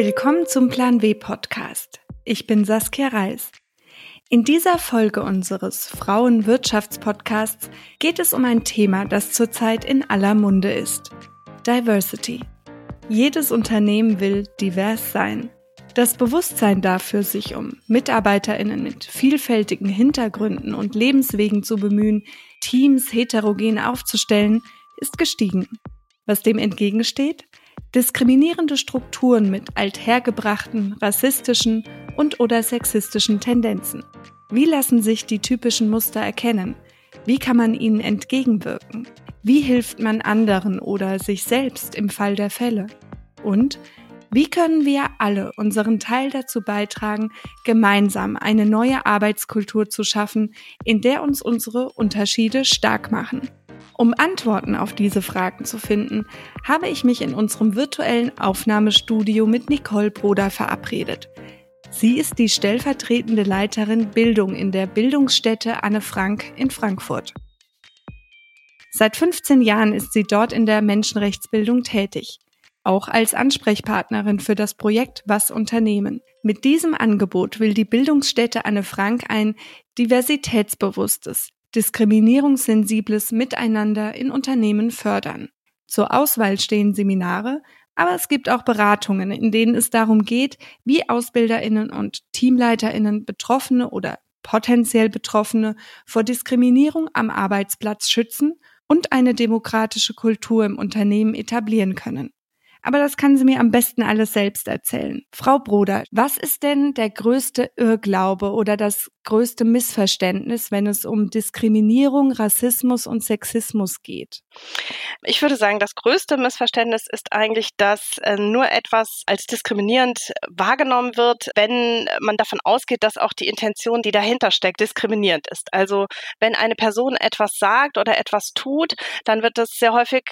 Willkommen zum Plan W Podcast. Ich bin Saskia Reis. In dieser Folge unseres Frauenwirtschaftspodcasts geht es um ein Thema, das zurzeit in aller Munde ist. Diversity. Jedes Unternehmen will divers sein. Das Bewusstsein dafür, sich um Mitarbeiterinnen mit vielfältigen Hintergründen und Lebenswegen zu bemühen, Teams heterogen aufzustellen, ist gestiegen. Was dem entgegensteht? Diskriminierende Strukturen mit althergebrachten, rassistischen und oder sexistischen Tendenzen. Wie lassen sich die typischen Muster erkennen? Wie kann man ihnen entgegenwirken? Wie hilft man anderen oder sich selbst im Fall der Fälle? Und wie können wir alle unseren Teil dazu beitragen, gemeinsam eine neue Arbeitskultur zu schaffen, in der uns unsere Unterschiede stark machen? Um Antworten auf diese Fragen zu finden, habe ich mich in unserem virtuellen Aufnahmestudio mit Nicole Broder verabredet. Sie ist die stellvertretende Leiterin Bildung in der Bildungsstätte Anne Frank in Frankfurt. Seit 15 Jahren ist sie dort in der Menschenrechtsbildung tätig, auch als Ansprechpartnerin für das Projekt Was Unternehmen. Mit diesem Angebot will die Bildungsstätte Anne Frank ein diversitätsbewusstes, diskriminierungssensibles Miteinander in Unternehmen fördern. Zur Auswahl stehen Seminare, aber es gibt auch Beratungen, in denen es darum geht, wie Ausbilderinnen und Teamleiterinnen Betroffene oder potenziell Betroffene vor Diskriminierung am Arbeitsplatz schützen und eine demokratische Kultur im Unternehmen etablieren können. Aber das kann sie mir am besten alles selbst erzählen. Frau Broder, was ist denn der größte Irrglaube oder das größte Missverständnis, wenn es um Diskriminierung, Rassismus und Sexismus geht? Ich würde sagen, das größte Missverständnis ist eigentlich, dass äh, nur etwas als diskriminierend wahrgenommen wird, wenn man davon ausgeht, dass auch die Intention, die dahinter steckt, diskriminierend ist. Also wenn eine Person etwas sagt oder etwas tut, dann wird das sehr häufig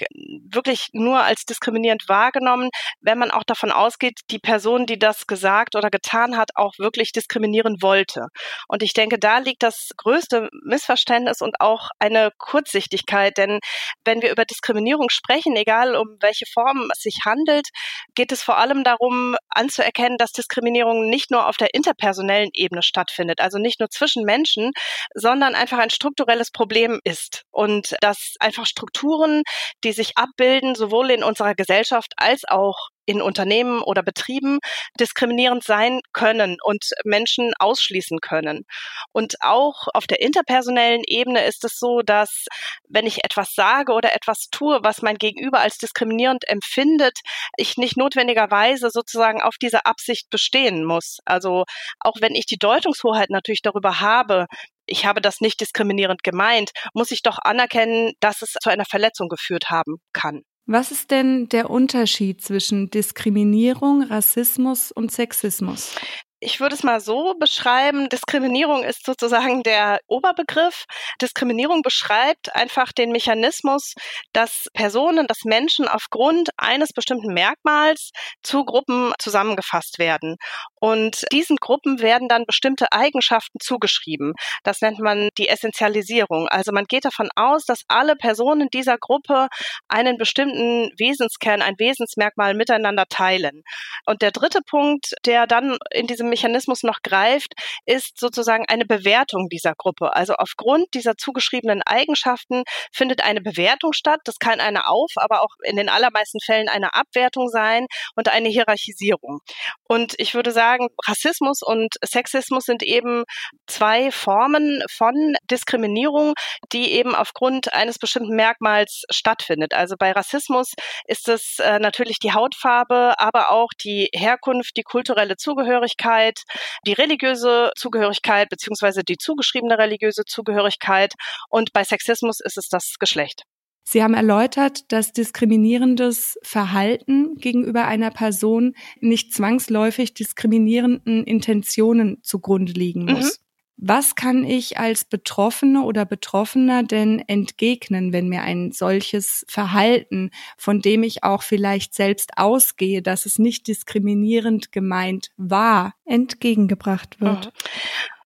wirklich nur als diskriminierend wahrgenommen, wenn man auch davon ausgeht, die Person, die das gesagt oder getan hat, auch wirklich diskriminieren wollte. Und ich denke, da liegt das größte Missverständnis und auch eine Kurzsichtigkeit. Denn wenn wir über Diskriminierung sprechen, egal um welche Form es sich handelt, geht es vor allem darum, anzuerkennen, dass Diskriminierung nicht nur auf der interpersonellen Ebene stattfindet, also nicht nur zwischen Menschen, sondern einfach ein strukturelles Problem ist. Und dass einfach Strukturen, die sich abbilden, sowohl in unserer Gesellschaft als auch in Unternehmen oder Betrieben diskriminierend sein können und Menschen ausschließen können. Und auch auf der interpersonellen Ebene ist es so, dass wenn ich etwas sage oder etwas tue, was mein Gegenüber als diskriminierend empfindet, ich nicht notwendigerweise sozusagen auf dieser Absicht bestehen muss. Also auch wenn ich die Deutungshoheit natürlich darüber habe, ich habe das nicht diskriminierend gemeint, muss ich doch anerkennen, dass es zu einer Verletzung geführt haben kann. Was ist denn der Unterschied zwischen Diskriminierung, Rassismus und Sexismus? Ich würde es mal so beschreiben, Diskriminierung ist sozusagen der Oberbegriff. Diskriminierung beschreibt einfach den Mechanismus, dass Personen, dass Menschen aufgrund eines bestimmten Merkmals zu Gruppen zusammengefasst werden. Und diesen Gruppen werden dann bestimmte Eigenschaften zugeschrieben. Das nennt man die Essentialisierung. Also man geht davon aus, dass alle Personen dieser Gruppe einen bestimmten Wesenskern, ein Wesensmerkmal miteinander teilen. Und der dritte Punkt, der dann in diesem Mechanismus noch greift, ist sozusagen eine Bewertung dieser Gruppe. Also aufgrund dieser zugeschriebenen Eigenschaften findet eine Bewertung statt. Das kann eine Auf, aber auch in den allermeisten Fällen eine Abwertung sein und eine Hierarchisierung. Und ich würde sagen, Rassismus und Sexismus sind eben zwei Formen von Diskriminierung, die eben aufgrund eines bestimmten Merkmals stattfindet. Also bei Rassismus ist es äh, natürlich die Hautfarbe, aber auch die Herkunft, die kulturelle Zugehörigkeit, die religiöse Zugehörigkeit beziehungsweise die zugeschriebene religiöse Zugehörigkeit und bei Sexismus ist es das Geschlecht. Sie haben erläutert, dass diskriminierendes Verhalten gegenüber einer Person nicht zwangsläufig diskriminierenden Intentionen zugrunde liegen muss. Mhm. Was kann ich als Betroffene oder Betroffener denn entgegnen, wenn mir ein solches Verhalten, von dem ich auch vielleicht selbst ausgehe, dass es nicht diskriminierend gemeint war, entgegengebracht wird?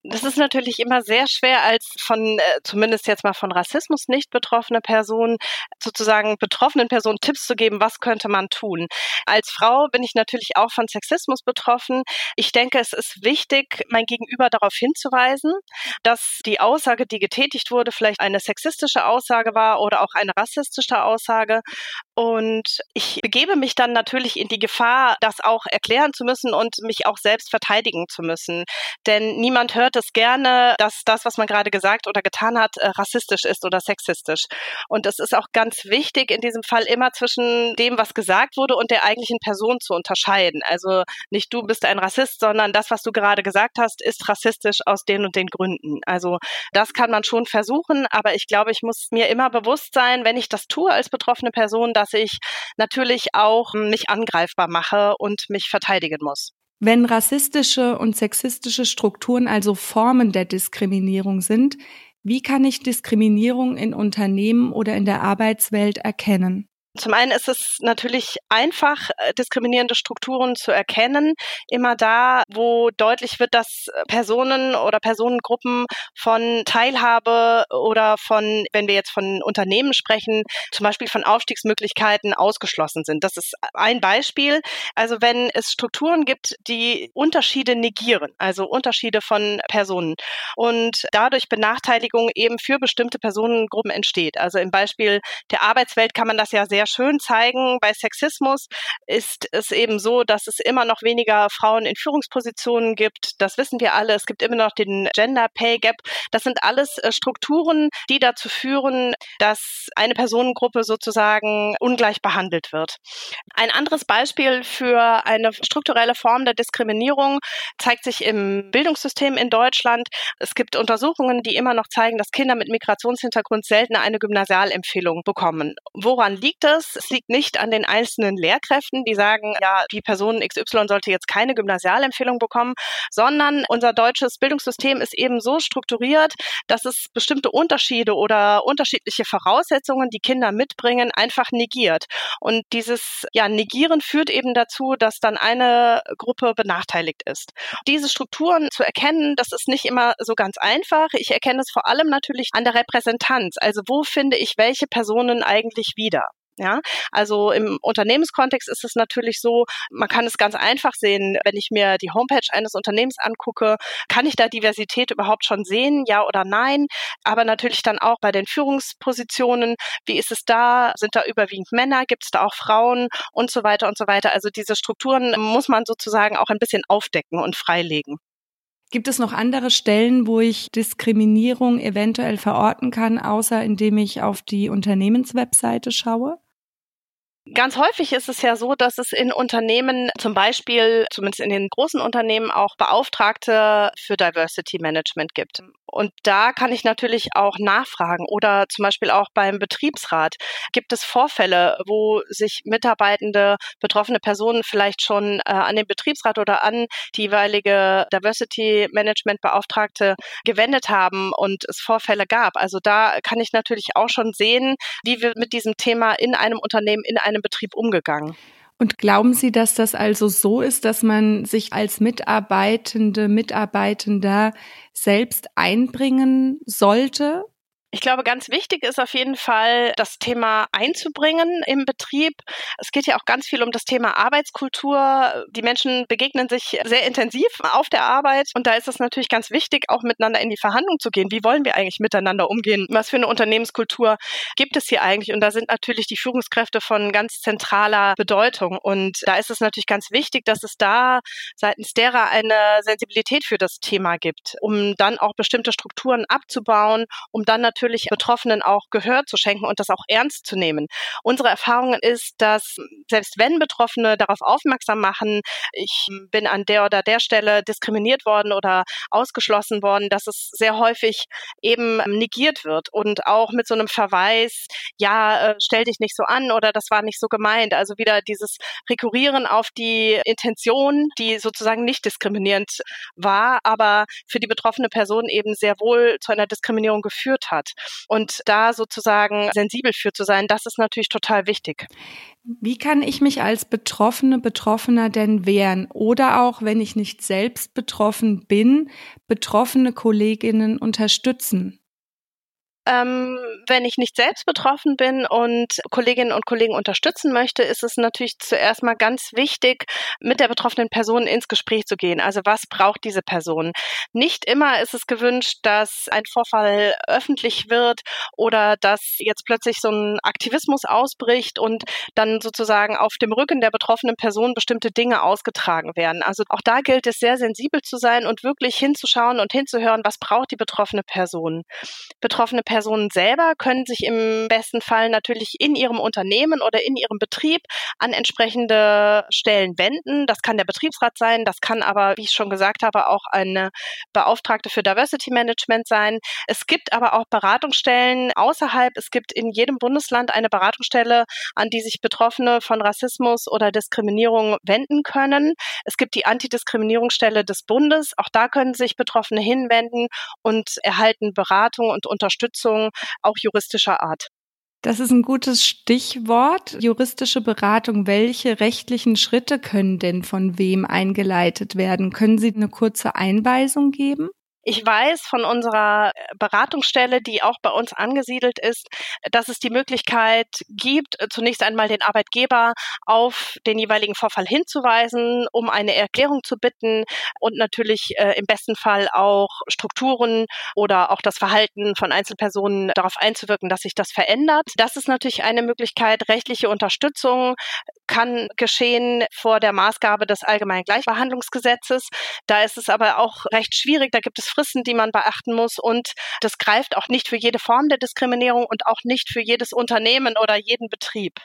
Das ist natürlich immer sehr schwer, als von, äh, zumindest jetzt mal von Rassismus nicht betroffene Person, sozusagen betroffenen Personen Tipps zu geben, was könnte man tun. Als Frau bin ich natürlich auch von Sexismus betroffen. Ich denke, es ist wichtig, mein Gegenüber darauf hinzuweisen, dass die Aussage, die getätigt wurde, vielleicht eine sexistische Aussage war oder auch eine rassistische Aussage. Und ich begebe mich dann natürlich in die Gefahr, das auch erklären zu müssen und mich auch selbst verteidigen zu müssen. Denn niemand hört es gerne, dass das, was man gerade gesagt oder getan hat, äh, rassistisch ist oder sexistisch. Und es ist auch ganz wichtig, in diesem Fall immer zwischen dem, was gesagt wurde und der eigentlichen Person zu unterscheiden. Also nicht du bist ein Rassist, sondern das, was du gerade gesagt hast, ist rassistisch aus den und den Gründen. Also das kann man schon versuchen, aber ich glaube, ich muss mir immer bewusst sein, wenn ich das tue als betroffene Person, dass ich natürlich auch mich angreifbar mache und mich verteidigen muss. Wenn rassistische und sexistische Strukturen also Formen der Diskriminierung sind, wie kann ich Diskriminierung in Unternehmen oder in der Arbeitswelt erkennen? Zum einen ist es natürlich einfach, äh, diskriminierende Strukturen zu erkennen. Immer da, wo deutlich wird, dass Personen oder Personengruppen von Teilhabe oder von, wenn wir jetzt von Unternehmen sprechen, zum Beispiel von Aufstiegsmöglichkeiten ausgeschlossen sind. Das ist ein Beispiel. Also wenn es Strukturen gibt, die Unterschiede negieren, also Unterschiede von Personen und dadurch Benachteiligung eben für bestimmte Personengruppen entsteht. Also im Beispiel der Arbeitswelt kann man das ja sehr sehr schön zeigen. Bei Sexismus ist es eben so, dass es immer noch weniger Frauen in Führungspositionen gibt. Das wissen wir alle. Es gibt immer noch den Gender Pay Gap. Das sind alles äh, Strukturen, die dazu führen, dass eine Personengruppe sozusagen ungleich behandelt wird. Ein anderes Beispiel für eine strukturelle Form der Diskriminierung zeigt sich im Bildungssystem in Deutschland. Es gibt Untersuchungen, die immer noch zeigen, dass Kinder mit Migrationshintergrund seltener eine Gymnasialempfehlung bekommen. Woran liegt das? Es. Es liegt nicht an den einzelnen Lehrkräften, die sagen, ja, die Person XY sollte jetzt keine Gymnasialempfehlung bekommen, sondern unser deutsches Bildungssystem ist eben so strukturiert, dass es bestimmte Unterschiede oder unterschiedliche Voraussetzungen, die Kinder mitbringen, einfach negiert. Und dieses ja, Negieren führt eben dazu, dass dann eine Gruppe benachteiligt ist. Diese Strukturen zu erkennen, das ist nicht immer so ganz einfach. Ich erkenne es vor allem natürlich an der Repräsentanz. Also wo finde ich welche Personen eigentlich wieder? Ja, also im Unternehmenskontext ist es natürlich so, man kann es ganz einfach sehen, wenn ich mir die Homepage eines Unternehmens angucke, kann ich da Diversität überhaupt schon sehen, ja oder nein? Aber natürlich dann auch bei den Führungspositionen, wie ist es da? Sind da überwiegend Männer? Gibt es da auch Frauen und so weiter und so weiter? Also diese Strukturen muss man sozusagen auch ein bisschen aufdecken und freilegen. Gibt es noch andere Stellen, wo ich Diskriminierung eventuell verorten kann, außer indem ich auf die Unternehmenswebseite schaue? Ganz häufig ist es ja so, dass es in Unternehmen zum Beispiel, zumindest in den großen Unternehmen, auch Beauftragte für Diversity Management gibt. Und da kann ich natürlich auch nachfragen oder zum Beispiel auch beim Betriebsrat. Gibt es Vorfälle, wo sich Mitarbeitende, betroffene Personen vielleicht schon äh, an den Betriebsrat oder an die jeweilige Diversity Management Beauftragte gewendet haben und es Vorfälle gab? Also da kann ich natürlich auch schon sehen, wie wir mit diesem Thema in einem Unternehmen, in einem einem Betrieb umgegangen. Und glauben Sie, dass das also so ist, dass man sich als Mitarbeitende, Mitarbeitender selbst einbringen sollte ich glaube, ganz wichtig ist auf jeden Fall, das Thema einzubringen im Betrieb. Es geht ja auch ganz viel um das Thema Arbeitskultur. Die Menschen begegnen sich sehr intensiv auf der Arbeit und da ist es natürlich ganz wichtig, auch miteinander in die Verhandlung zu gehen. Wie wollen wir eigentlich miteinander umgehen? Was für eine Unternehmenskultur gibt es hier eigentlich? Und da sind natürlich die Führungskräfte von ganz zentraler Bedeutung. Und da ist es natürlich ganz wichtig, dass es da seitens derer eine Sensibilität für das Thema gibt, um dann auch bestimmte Strukturen abzubauen, um dann natürlich natürlich Betroffenen auch Gehör zu schenken und das auch ernst zu nehmen. Unsere Erfahrung ist, dass selbst wenn Betroffene darauf aufmerksam machen, ich bin an der oder der Stelle diskriminiert worden oder ausgeschlossen worden, dass es sehr häufig eben negiert wird und auch mit so einem Verweis, ja, äh, stell dich nicht so an oder das war nicht so gemeint. Also wieder dieses Rekurrieren auf die Intention, die sozusagen nicht diskriminierend war, aber für die betroffene Person eben sehr wohl zu einer Diskriminierung geführt hat. Und da sozusagen sensibel für zu sein, das ist natürlich total wichtig. Wie kann ich mich als Betroffene, Betroffener denn wehren? Oder auch, wenn ich nicht selbst betroffen bin, betroffene Kolleginnen unterstützen? Ähm, wenn ich nicht selbst betroffen bin und Kolleginnen und Kollegen unterstützen möchte, ist es natürlich zuerst mal ganz wichtig, mit der betroffenen Person ins Gespräch zu gehen. Also was braucht diese Person? Nicht immer ist es gewünscht, dass ein Vorfall öffentlich wird oder dass jetzt plötzlich so ein Aktivismus ausbricht und dann sozusagen auf dem Rücken der betroffenen Person bestimmte Dinge ausgetragen werden. Also auch da gilt es sehr sensibel zu sein und wirklich hinzuschauen und hinzuhören, was braucht die betroffene Person. Betroffene Personen selber können sich im besten Fall natürlich in ihrem Unternehmen oder in ihrem Betrieb an entsprechende Stellen wenden. Das kann der Betriebsrat sein, das kann aber, wie ich schon gesagt habe, auch eine Beauftragte für Diversity Management sein. Es gibt aber auch Beratungsstellen außerhalb. Es gibt in jedem Bundesland eine Beratungsstelle, an die sich Betroffene von Rassismus oder Diskriminierung wenden können. Es gibt die Antidiskriminierungsstelle des Bundes. Auch da können sich Betroffene hinwenden und erhalten Beratung und Unterstützung Unterstützung, auch juristischer Art. Das ist ein gutes Stichwort. Juristische Beratung. Welche rechtlichen Schritte können denn von wem eingeleitet werden? Können Sie eine kurze Einweisung geben? Ich weiß von unserer Beratungsstelle, die auch bei uns angesiedelt ist, dass es die Möglichkeit gibt, zunächst einmal den Arbeitgeber auf den jeweiligen Vorfall hinzuweisen, um eine Erklärung zu bitten und natürlich äh, im besten Fall auch Strukturen oder auch das Verhalten von Einzelpersonen darauf einzuwirken, dass sich das verändert. Das ist natürlich eine Möglichkeit. Rechtliche Unterstützung kann geschehen vor der Maßgabe des Allgemeinen Gleichbehandlungsgesetzes. Da ist es aber auch recht schwierig. Da gibt es Fristen, die man beachten muss. Und das greift auch nicht für jede Form der Diskriminierung und auch nicht für jedes Unternehmen oder jeden Betrieb.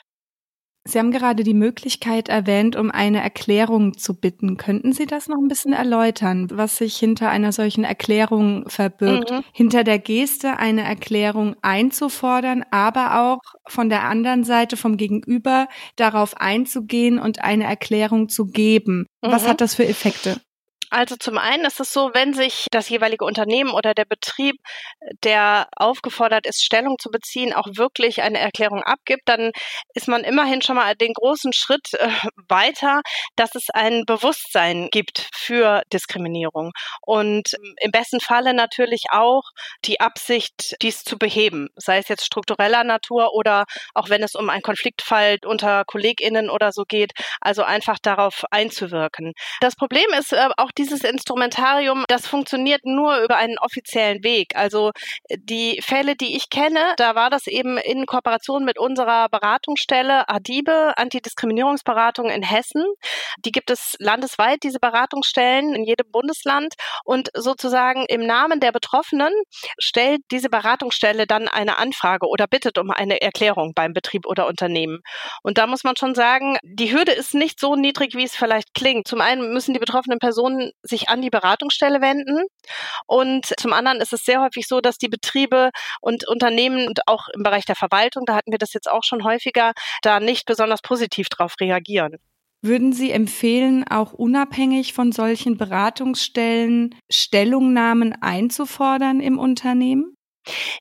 Sie haben gerade die Möglichkeit erwähnt, um eine Erklärung zu bitten. Könnten Sie das noch ein bisschen erläutern, was sich hinter einer solchen Erklärung verbirgt? Mhm. Hinter der Geste eine Erklärung einzufordern, aber auch von der anderen Seite vom Gegenüber darauf einzugehen und eine Erklärung zu geben. Mhm. Was hat das für Effekte? Also zum einen ist es so, wenn sich das jeweilige Unternehmen oder der Betrieb, der aufgefordert ist, Stellung zu beziehen, auch wirklich eine Erklärung abgibt, dann ist man immerhin schon mal den großen Schritt äh, weiter, dass es ein Bewusstsein gibt für Diskriminierung und ähm, im besten Falle natürlich auch die Absicht, dies zu beheben, sei es jetzt struktureller Natur oder auch wenn es um einen Konfliktfall unter Kolleginnen oder so geht, also einfach darauf einzuwirken. Das Problem ist äh, auch dieses Instrumentarium, das funktioniert nur über einen offiziellen Weg. Also die Fälle, die ich kenne, da war das eben in Kooperation mit unserer Beratungsstelle Adibe, Antidiskriminierungsberatung in Hessen. Die gibt es landesweit, diese Beratungsstellen in jedem Bundesland. Und sozusagen im Namen der Betroffenen stellt diese Beratungsstelle dann eine Anfrage oder bittet um eine Erklärung beim Betrieb oder Unternehmen. Und da muss man schon sagen, die Hürde ist nicht so niedrig, wie es vielleicht klingt. Zum einen müssen die betroffenen Personen sich an die Beratungsstelle wenden. Und zum anderen ist es sehr häufig so, dass die Betriebe und Unternehmen und auch im Bereich der Verwaltung, da hatten wir das jetzt auch schon häufiger, da nicht besonders positiv drauf reagieren. Würden Sie empfehlen, auch unabhängig von solchen Beratungsstellen Stellungnahmen einzufordern im Unternehmen?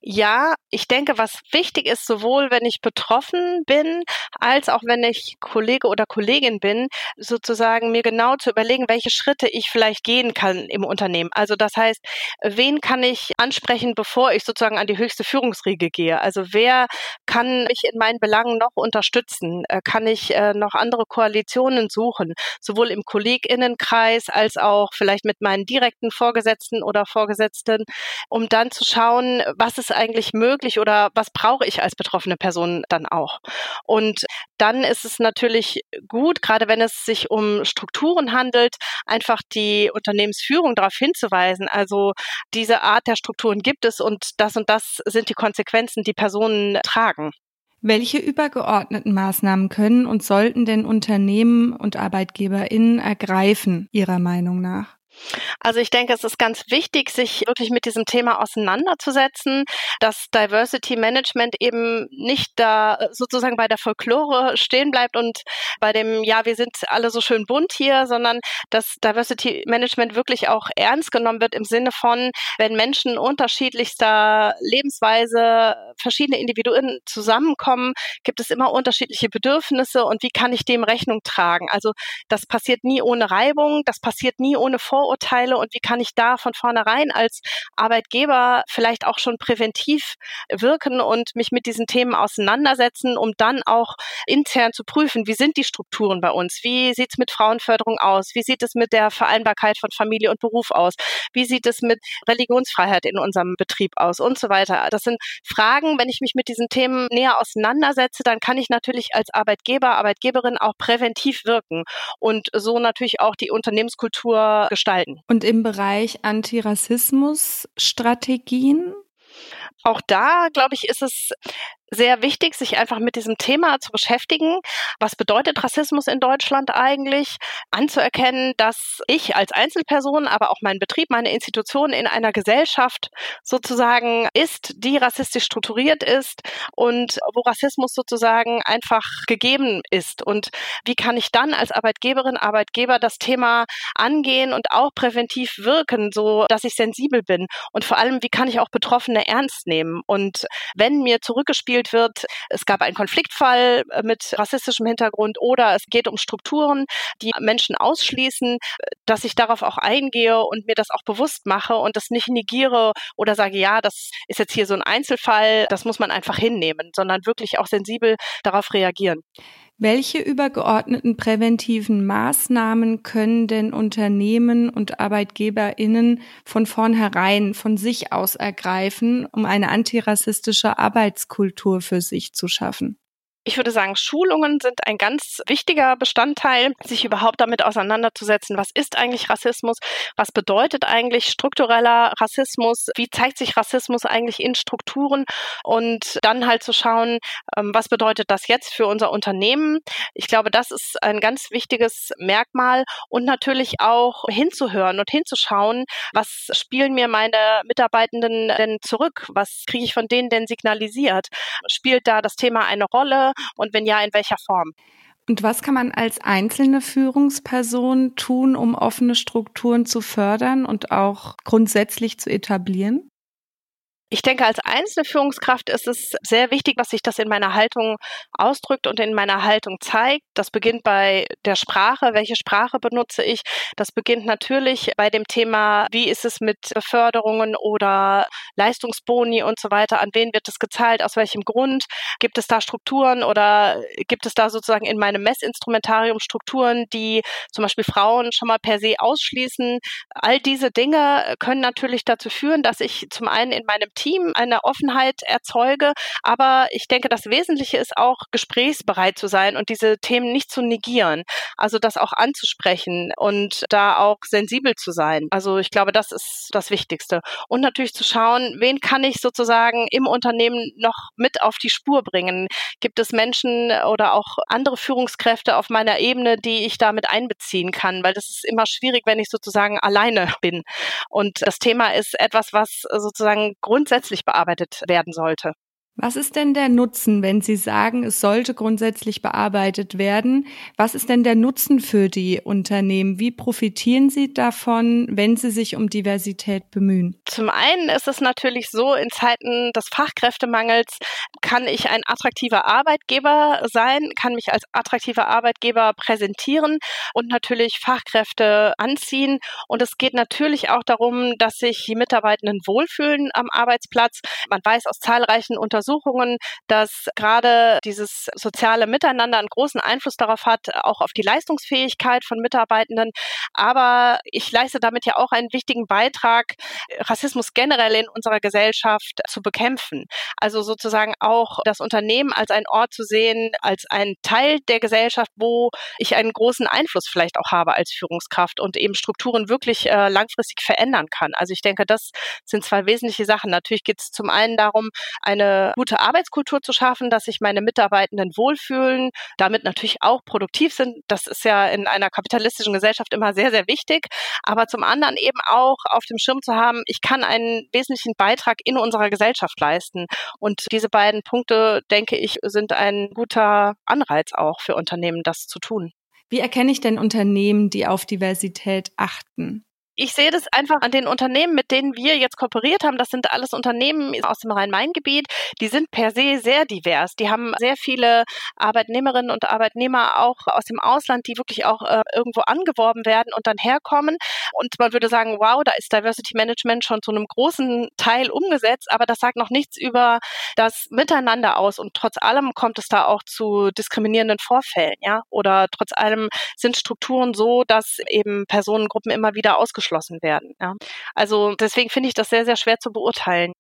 Ja, ich denke, was wichtig ist, sowohl wenn ich betroffen bin, als auch wenn ich Kollege oder Kollegin bin, sozusagen mir genau zu überlegen, welche Schritte ich vielleicht gehen kann im Unternehmen. Also das heißt, wen kann ich ansprechen, bevor ich sozusagen an die höchste Führungsriege gehe? Also wer kann mich in meinen Belangen noch unterstützen? Äh, kann ich äh, noch andere Koalitionen suchen, sowohl im Kolleginnenkreis als auch vielleicht mit meinen direkten Vorgesetzten oder Vorgesetzten, um dann zu schauen, was ist eigentlich möglich oder was brauche ich als betroffene Person dann auch. Und dann ist es natürlich gut, gerade wenn es sich um Strukturen handelt, einfach die Unternehmensführung darauf hinzuweisen. Also diese Art der Strukturen gibt es und das und das sind die Konsequenzen, die Personen tragen. Welche übergeordneten Maßnahmen können und sollten denn Unternehmen und ArbeitgeberInnen ergreifen, Ihrer Meinung nach? Also ich denke, es ist ganz wichtig, sich wirklich mit diesem Thema auseinanderzusetzen, dass Diversity Management eben nicht da sozusagen bei der Folklore stehen bleibt und bei dem, ja, wir sind alle so schön bunt hier, sondern dass Diversity Management wirklich auch ernst genommen wird im Sinne von, wenn Menschen unterschiedlichster Lebensweise, verschiedene Individuen zusammenkommen, gibt es immer unterschiedliche Bedürfnisse und wie kann ich dem Rechnung tragen? Also das passiert nie ohne Reibung, das passiert nie ohne Vorurteile und wie kann ich da von vornherein als Arbeitgeber vielleicht auch schon präventiv wirken und mich mit diesen Themen auseinandersetzen, um dann auch intern zu prüfen, wie sind die Strukturen bei uns? Wie sieht es mit Frauenförderung aus? Wie sieht es mit der Vereinbarkeit von Familie und Beruf aus? Wie sieht es mit Religionsfreiheit in unserem Betrieb aus und so weiter? Das sind Fragen, wenn ich mich mit diesen Themen näher auseinandersetze, dann kann ich natürlich als Arbeitgeber, Arbeitgeberin auch präventiv wirken und so natürlich auch die Unternehmenskultur gestalten. Und im Bereich Antirassismus-Strategien? Auch da, glaube ich, ist es sehr wichtig, sich einfach mit diesem Thema zu beschäftigen. Was bedeutet Rassismus in Deutschland eigentlich? Anzuerkennen, dass ich als Einzelperson, aber auch mein Betrieb, meine Institution in einer Gesellschaft sozusagen ist, die rassistisch strukturiert ist und wo Rassismus sozusagen einfach gegeben ist. Und wie kann ich dann als Arbeitgeberin, Arbeitgeber das Thema angehen und auch präventiv wirken, so dass ich sensibel bin? Und vor allem, wie kann ich auch Betroffene ernst nehmen? Und wenn mir zurückgespielt gespielt wird, es gab einen Konfliktfall äh, mit rassistischem Hintergrund oder es geht um Strukturen, die Menschen ausschließen, dass ich darauf auch eingehe und mir das auch bewusst mache und das nicht negiere oder sage, ja, das ist jetzt hier so ein Einzelfall, das muss man einfach hinnehmen, sondern wirklich auch sensibel darauf reagieren. Welche übergeordneten präventiven Maßnahmen können denn Unternehmen und Arbeitgeberinnen von vornherein von sich aus ergreifen, um eine antirassistische Arbeitskultur für sich zu schaffen? Ich würde sagen, Schulungen sind ein ganz wichtiger Bestandteil, sich überhaupt damit auseinanderzusetzen. Was ist eigentlich Rassismus? Was bedeutet eigentlich struktureller Rassismus? Wie zeigt sich Rassismus eigentlich in Strukturen? Und dann halt zu schauen, ähm, was bedeutet das jetzt für unser Unternehmen? Ich glaube, das ist ein ganz wichtiges Merkmal und natürlich auch hinzuhören und hinzuschauen, was spielen mir meine Mitarbeitenden denn zurück? Was kriege ich von denen denn signalisiert? Spielt da das Thema eine Rolle? Und wenn ja, in welcher Form? Und was kann man als einzelne Führungsperson tun, um offene Strukturen zu fördern und auch grundsätzlich zu etablieren? Ich denke, als einzelne Führungskraft ist es sehr wichtig, was sich das in meiner Haltung ausdrückt und in meiner Haltung zeigt. Das beginnt bei der Sprache. Welche Sprache benutze ich? Das beginnt natürlich bei dem Thema, wie ist es mit Beförderungen oder Leistungsboni und so weiter? An wen wird es gezahlt? Aus welchem Grund? Gibt es da Strukturen oder gibt es da sozusagen in meinem Messinstrumentarium Strukturen, die zum Beispiel Frauen schon mal per se ausschließen? All diese Dinge können natürlich dazu führen, dass ich zum einen in meinem Team eine Offenheit erzeuge. Aber ich denke, das Wesentliche ist auch, gesprächsbereit zu sein und diese Themen nicht zu negieren. Also das auch anzusprechen und da auch sensibel zu sein. Also ich glaube, das ist das Wichtigste. Und natürlich zu schauen, wen kann ich sozusagen im Unternehmen noch mit auf die Spur bringen? Gibt es Menschen oder auch andere Führungskräfte auf meiner Ebene, die ich damit einbeziehen kann? Weil das ist immer schwierig, wenn ich sozusagen alleine bin. Und das Thema ist etwas, was sozusagen grund grundsätzlich bearbeitet werden sollte. Was ist denn der Nutzen, wenn Sie sagen, es sollte grundsätzlich bearbeitet werden? Was ist denn der Nutzen für die Unternehmen? Wie profitieren Sie davon, wenn Sie sich um Diversität bemühen? Zum einen ist es natürlich so, in Zeiten des Fachkräftemangels kann ich ein attraktiver Arbeitgeber sein, kann mich als attraktiver Arbeitgeber präsentieren und natürlich Fachkräfte anziehen. Und es geht natürlich auch darum, dass sich die Mitarbeitenden wohlfühlen am Arbeitsplatz. Man weiß aus zahlreichen Untersuchungen, Untersuchungen, dass gerade dieses soziale Miteinander einen großen Einfluss darauf hat, auch auf die Leistungsfähigkeit von Mitarbeitenden. Aber ich leiste damit ja auch einen wichtigen Beitrag, Rassismus generell in unserer Gesellschaft zu bekämpfen. Also sozusagen auch das Unternehmen als ein Ort zu sehen, als ein Teil der Gesellschaft, wo ich einen großen Einfluss vielleicht auch habe als Führungskraft und eben Strukturen wirklich äh, langfristig verändern kann. Also ich denke, das sind zwei wesentliche Sachen. Natürlich geht es zum einen darum, eine gute Arbeitskultur zu schaffen, dass sich meine Mitarbeitenden wohlfühlen, damit natürlich auch produktiv sind. Das ist ja in einer kapitalistischen Gesellschaft immer sehr, sehr wichtig. Aber zum anderen eben auch auf dem Schirm zu haben, ich kann einen wesentlichen Beitrag in unserer Gesellschaft leisten. Und diese beiden Punkte, denke ich, sind ein guter Anreiz auch für Unternehmen, das zu tun. Wie erkenne ich denn Unternehmen, die auf Diversität achten? Ich sehe das einfach an den Unternehmen, mit denen wir jetzt kooperiert haben. Das sind alles Unternehmen aus dem Rhein-Main-Gebiet. Die sind per se sehr divers. Die haben sehr viele Arbeitnehmerinnen und Arbeitnehmer auch aus dem Ausland, die wirklich auch äh, irgendwo angeworben werden und dann herkommen. Und man würde sagen, wow, da ist Diversity Management schon zu einem großen Teil umgesetzt, aber das sagt noch nichts über das Miteinander aus. Und trotz allem kommt es da auch zu diskriminierenden Vorfällen, ja. Oder trotz allem sind Strukturen so, dass eben Personengruppen immer wieder ausgeschlossen ausgeschlossen werden. Ja. Also deswegen finde ich das sehr, sehr schwer zu beurteilen.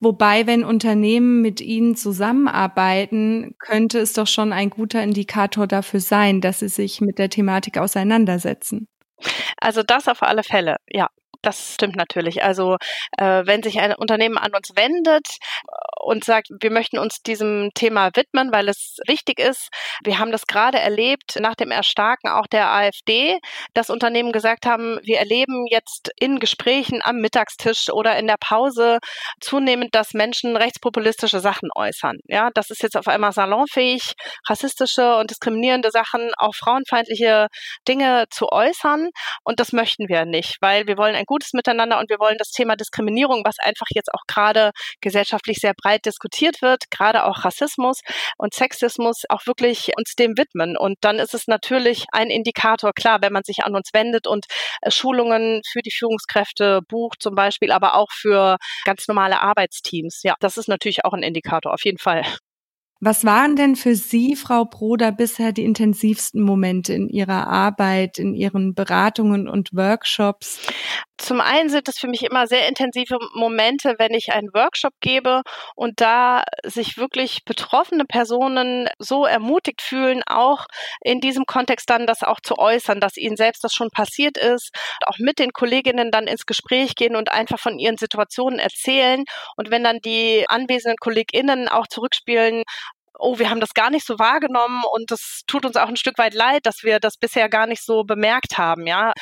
Wobei, wenn Unternehmen mit Ihnen zusammenarbeiten, könnte es doch schon ein guter Indikator dafür sein, dass sie sich mit der Thematik auseinandersetzen. Also das auf alle Fälle, ja. Das stimmt natürlich. Also äh, wenn sich ein Unternehmen an uns wendet und sagt, wir möchten uns diesem Thema widmen, weil es wichtig ist. Wir haben das gerade erlebt nach dem Erstarken auch der AfD, dass Unternehmen gesagt haben, wir erleben jetzt in Gesprächen am Mittagstisch oder in der Pause zunehmend, dass Menschen rechtspopulistische Sachen äußern. Ja, das ist jetzt auf einmal salonfähig, rassistische und diskriminierende Sachen, auch frauenfeindliche Dinge zu äußern. Und das möchten wir nicht, weil wir wollen ein gutes Miteinander und wir wollen das Thema Diskriminierung, was einfach jetzt auch gerade gesellschaftlich sehr breit diskutiert wird, gerade auch Rassismus und Sexismus, auch wirklich uns dem widmen. Und dann ist es natürlich ein Indikator, klar, wenn man sich an uns wendet und äh, Schulungen für die Führungskräfte bucht zum Beispiel, aber auch für ganz normale Arbeitsteams. Ja, das ist natürlich auch ein Indikator, auf jeden Fall. Was waren denn für Sie, Frau Broder, bisher die intensivsten Momente in Ihrer Arbeit, in Ihren Beratungen und Workshops? Zum einen sind es für mich immer sehr intensive Momente, wenn ich einen Workshop gebe und da sich wirklich betroffene Personen so ermutigt fühlen, auch in diesem Kontext dann das auch zu äußern, dass ihnen selbst das schon passiert ist, auch mit den Kolleginnen dann ins Gespräch gehen und einfach von ihren Situationen erzählen. Und wenn dann die anwesenden KollegInnen auch zurückspielen, oh, wir haben das gar nicht so wahrgenommen und es tut uns auch ein Stück weit leid, dass wir das bisher gar nicht so bemerkt haben, ja.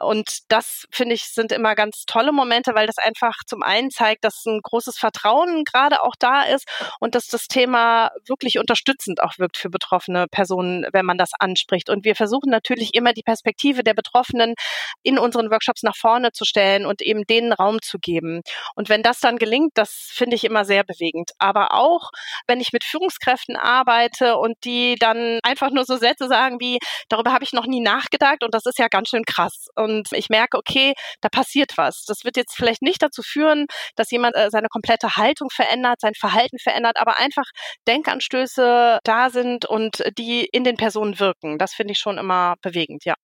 Und das, finde ich, sind immer ganz tolle Momente, weil das einfach zum einen zeigt, dass ein großes Vertrauen gerade auch da ist und dass das Thema wirklich unterstützend auch wirkt für betroffene Personen, wenn man das anspricht. Und wir versuchen natürlich immer die Perspektive der Betroffenen in unseren Workshops nach vorne zu stellen und eben denen Raum zu geben. Und wenn das dann gelingt, das finde ich immer sehr bewegend. Aber auch, wenn ich mit Führungskräften arbeite und die dann einfach nur so Sätze sagen wie, darüber habe ich noch nie nachgedacht und das ist ja ganz schön krass. Und und ich merke, okay, da passiert was. Das wird jetzt vielleicht nicht dazu führen, dass jemand äh, seine komplette Haltung verändert, sein Verhalten verändert, aber einfach Denkanstöße da sind und die in den Personen wirken. Das finde ich schon immer bewegend, ja.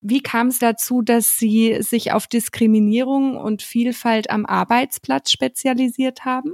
Wie kam es dazu, dass Sie sich auf Diskriminierung und Vielfalt am Arbeitsplatz spezialisiert haben?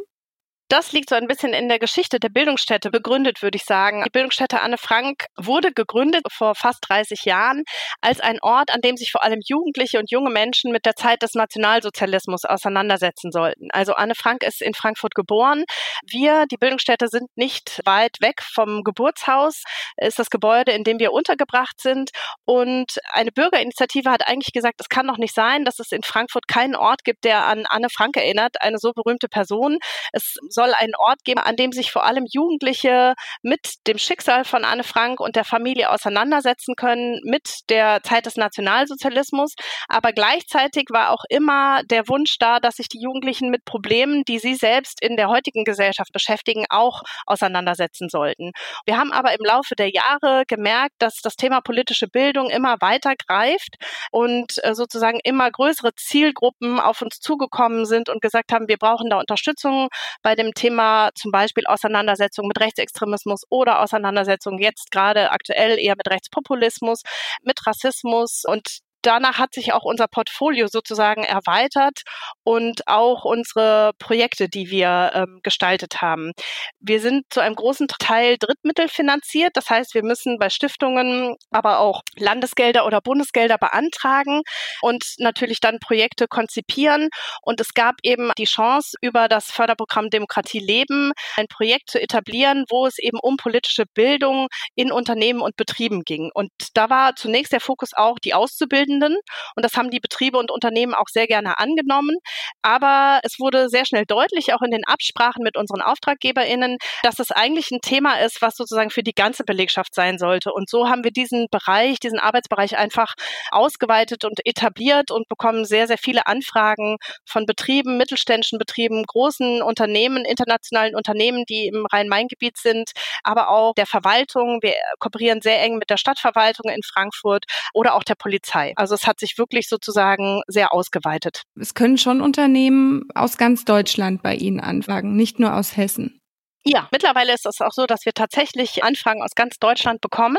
Das liegt so ein bisschen in der Geschichte der Bildungsstätte begründet, würde ich sagen. Die Bildungsstätte Anne Frank wurde gegründet vor fast 30 Jahren als ein Ort, an dem sich vor allem Jugendliche und junge Menschen mit der Zeit des Nationalsozialismus auseinandersetzen sollten. Also Anne Frank ist in Frankfurt geboren. Wir, die Bildungsstätte, sind nicht weit weg vom Geburtshaus, ist das Gebäude, in dem wir untergebracht sind. Und eine Bürgerinitiative hat eigentlich gesagt, es kann doch nicht sein, dass es in Frankfurt keinen Ort gibt, der an Anne Frank erinnert, eine so berühmte Person. Es soll einen Ort geben, an dem sich vor allem Jugendliche mit dem Schicksal von Anne Frank und der Familie auseinandersetzen können, mit der Zeit des Nationalsozialismus. Aber gleichzeitig war auch immer der Wunsch da, dass sich die Jugendlichen mit Problemen, die sie selbst in der heutigen Gesellschaft beschäftigen, auch auseinandersetzen sollten. Wir haben aber im Laufe der Jahre gemerkt, dass das Thema politische Bildung immer weiter greift und äh, sozusagen immer größere Zielgruppen auf uns zugekommen sind und gesagt haben, wir brauchen da Unterstützung bei dem dem Thema zum Beispiel Auseinandersetzung mit Rechtsextremismus oder Auseinandersetzung jetzt gerade aktuell eher mit Rechtspopulismus, mit Rassismus und danach hat sich auch unser Portfolio sozusagen erweitert und auch unsere Projekte, die wir ähm, gestaltet haben. Wir sind zu einem großen Teil Drittmittel finanziert. Das heißt, wir müssen bei Stiftungen aber auch Landesgelder oder Bundesgelder beantragen und natürlich dann Projekte konzipieren. Und es gab eben die Chance, über das Förderprogramm Demokratie leben, ein Projekt zu etablieren, wo es eben um politische Bildung in Unternehmen und Betrieben ging. Und da war zunächst der Fokus auch die Auszubildenden. Und das haben die Betriebe und Unternehmen auch sehr gerne angenommen. Aber es wurde sehr schnell deutlich, auch in den Absprachen mit unseren AuftraggeberInnen, dass es eigentlich ein Thema ist, was sozusagen für die ganze Belegschaft sein sollte. Und so haben wir diesen Bereich, diesen Arbeitsbereich einfach ausgeweitet und etabliert und bekommen sehr, sehr viele Anfragen von Betrieben, mittelständischen Betrieben, großen Unternehmen, internationalen Unternehmen, die im Rhein-Main-Gebiet sind, aber auch der Verwaltung. Wir kooperieren sehr eng mit der Stadtverwaltung in Frankfurt oder auch der Polizei. Also es hat sich wirklich sozusagen sehr ausgeweitet. Es können schon Unternehmen aus ganz Deutschland bei Ihnen anfragen, nicht nur aus Hessen. Ja, mittlerweile ist es auch so, dass wir tatsächlich Anfragen aus ganz Deutschland bekommen.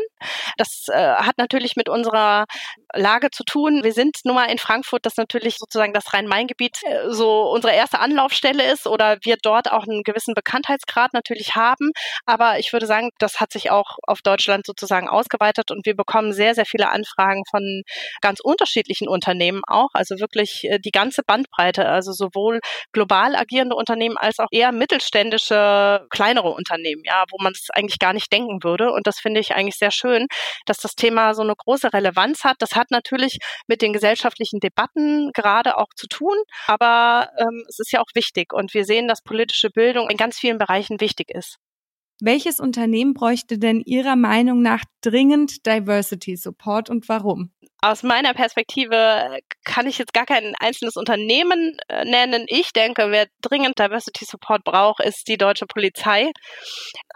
Das äh, hat natürlich mit unserer Lage zu tun. Wir sind nun mal in Frankfurt, das natürlich sozusagen das Rhein-Main-Gebiet äh, so unsere erste Anlaufstelle ist oder wir dort auch einen gewissen Bekanntheitsgrad natürlich haben. Aber ich würde sagen, das hat sich auch auf Deutschland sozusagen ausgeweitet und wir bekommen sehr, sehr viele Anfragen von ganz unterschiedlichen Unternehmen auch. Also wirklich äh, die ganze Bandbreite, also sowohl global agierende Unternehmen als auch eher mittelständische kleinere Unternehmen, ja, wo man es eigentlich gar nicht denken würde. Und das finde ich eigentlich sehr schön, dass das Thema so eine große Relevanz hat. Das hat natürlich mit den gesellschaftlichen Debatten gerade auch zu tun, aber ähm, es ist ja auch wichtig. Und wir sehen, dass politische Bildung in ganz vielen Bereichen wichtig ist. Welches Unternehmen bräuchte denn Ihrer Meinung nach dringend Diversity Support und warum? Aus meiner Perspektive kann ich jetzt gar kein einzelnes Unternehmen äh, nennen. Ich denke, wer dringend Diversity Support braucht, ist die deutsche Polizei.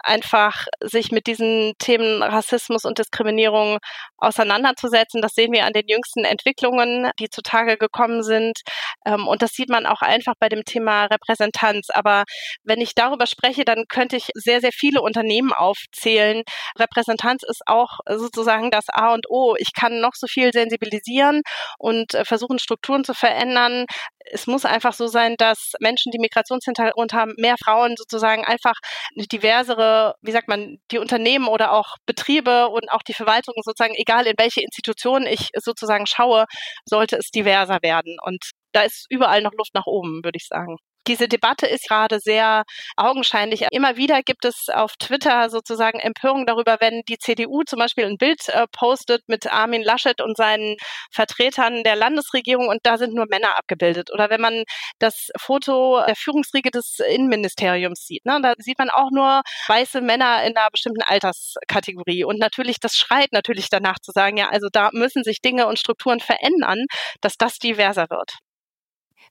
Einfach sich mit diesen Themen Rassismus und Diskriminierung auseinanderzusetzen. Das sehen wir an den jüngsten Entwicklungen, die zutage gekommen sind. Ähm, und das sieht man auch einfach bei dem Thema Repräsentanz. Aber wenn ich darüber spreche, dann könnte ich sehr, sehr viele Unternehmen aufzählen. Repräsentanz ist auch sozusagen das A und O. Ich kann noch so viel sensibilisieren und äh, versuchen, Strukturen zu verändern. Es muss einfach so sein, dass Menschen, die Migrationshintergrund haben, mehr Frauen sozusagen einfach eine diversere, wie sagt man, die Unternehmen oder auch Betriebe und auch die Verwaltung sozusagen, egal in welche Institutionen ich sozusagen schaue, sollte es diverser werden. Und da ist überall noch Luft nach oben, würde ich sagen. Diese Debatte ist gerade sehr augenscheinlich. Immer wieder gibt es auf Twitter sozusagen Empörung darüber, wenn die CDU zum Beispiel ein Bild äh, postet mit Armin Laschet und seinen Vertretern der Landesregierung und da sind nur Männer abgebildet. Oder wenn man das Foto der Führungsriege des Innenministeriums sieht, ne, da sieht man auch nur weiße Männer in einer bestimmten Alterskategorie. Und natürlich, das schreit natürlich danach zu sagen, ja, also da müssen sich Dinge und Strukturen verändern, dass das diverser wird.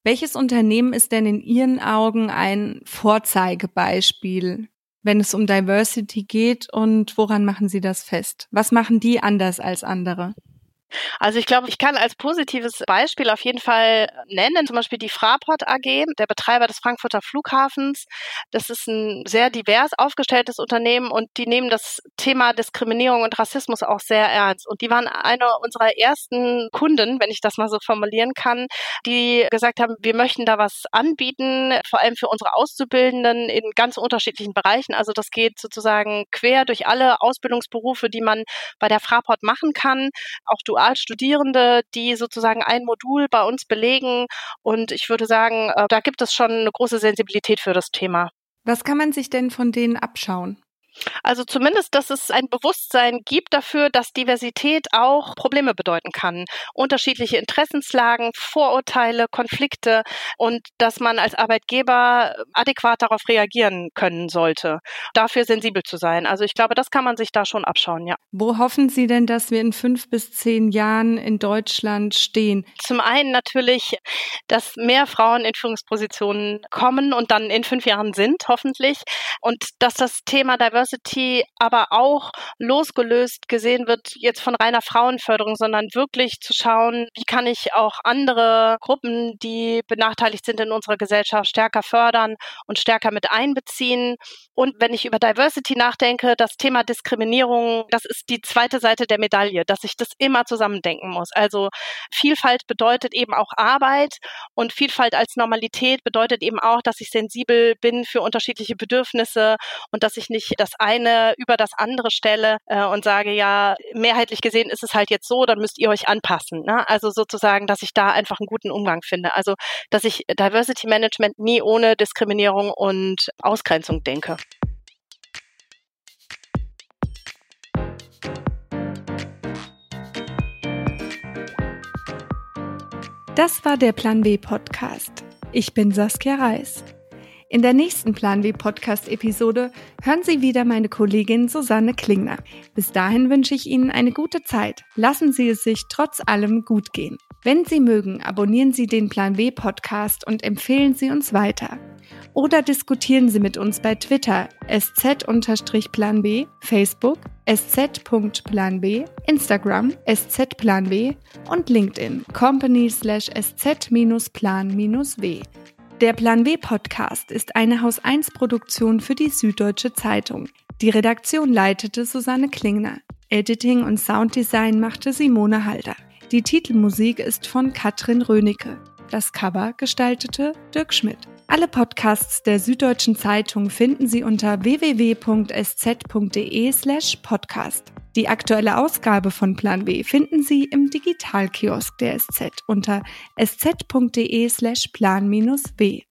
Welches Unternehmen ist denn in Ihren Augen ein Vorzeigebeispiel, wenn es um Diversity geht und woran machen Sie das fest? Was machen die anders als andere? Also ich glaube, ich kann als positives Beispiel auf jeden Fall nennen, zum Beispiel die Fraport AG, der Betreiber des Frankfurter Flughafens. Das ist ein sehr divers aufgestelltes Unternehmen und die nehmen das Thema Diskriminierung und Rassismus auch sehr ernst. Und die waren eine unserer ersten Kunden, wenn ich das mal so formulieren kann, die gesagt haben, wir möchten da was anbieten, vor allem für unsere Auszubildenden in ganz unterschiedlichen Bereichen. Also das geht sozusagen quer durch alle Ausbildungsberufe, die man bei der Fraport machen kann. Auch du Dualstudierende, die sozusagen ein Modul bei uns belegen. Und ich würde sagen, äh, da gibt es schon eine große Sensibilität für das Thema. Was kann man sich denn von denen abschauen? Also zumindest, dass es ein Bewusstsein gibt dafür, dass Diversität auch Probleme bedeuten kann. Unterschiedliche Interessenslagen, Vorurteile, Konflikte und dass man als Arbeitgeber adäquat darauf reagieren können sollte. Dafür sensibel zu sein. Also ich glaube, das kann man sich da schon abschauen, ja. Wo hoffen Sie denn, dass wir in fünf bis zehn Jahren in Deutschland stehen? Zum einen natürlich, dass mehr Frauen in Führungspositionen kommen und dann in fünf Jahren sind, hoffentlich. Und dass das Thema Diversity Diversity aber auch losgelöst gesehen wird jetzt von reiner Frauenförderung, sondern wirklich zu schauen, wie kann ich auch andere Gruppen, die benachteiligt sind in unserer Gesellschaft, stärker fördern und stärker mit einbeziehen. Und wenn ich über Diversity nachdenke, das Thema Diskriminierung, das ist die zweite Seite der Medaille, dass ich das immer zusammendenken muss. Also Vielfalt bedeutet eben auch Arbeit und Vielfalt als Normalität bedeutet eben auch, dass ich sensibel bin für unterschiedliche Bedürfnisse und dass ich nicht das eine über das andere stelle äh, und sage, ja, mehrheitlich gesehen ist es halt jetzt so, dann müsst ihr euch anpassen. Ne? Also sozusagen, dass ich da einfach einen guten Umgang finde. Also, dass ich Diversity Management nie ohne Diskriminierung und Ausgrenzung denke. Das war der Plan B Podcast. Ich bin Saskia Reis. In der nächsten Plan B Podcast Episode hören Sie wieder meine Kollegin Susanne Klingner. Bis dahin wünsche ich Ihnen eine gute Zeit. Lassen Sie es sich trotz allem gut gehen. Wenn Sie mögen, abonnieren Sie den Plan B Podcast und empfehlen Sie uns weiter. Oder diskutieren Sie mit uns bei Twitter sz-plan B, Facebook sz.planb, Instagram szplanb und LinkedIn company sz-plan-w. Der Plan W Podcast ist eine Haus 1 Produktion für die Süddeutsche Zeitung. Die Redaktion leitete Susanne Klingner. Editing und Sounddesign machte Simone Halder. Die Titelmusik ist von Katrin Rönecke. Das Cover gestaltete Dirk Schmidt. Alle Podcasts der Süddeutschen Zeitung finden Sie unter www.sz.de slash podcast. Die aktuelle Ausgabe von Plan B finden Sie im Digitalkiosk der SZ unter sz.de slash plan-w.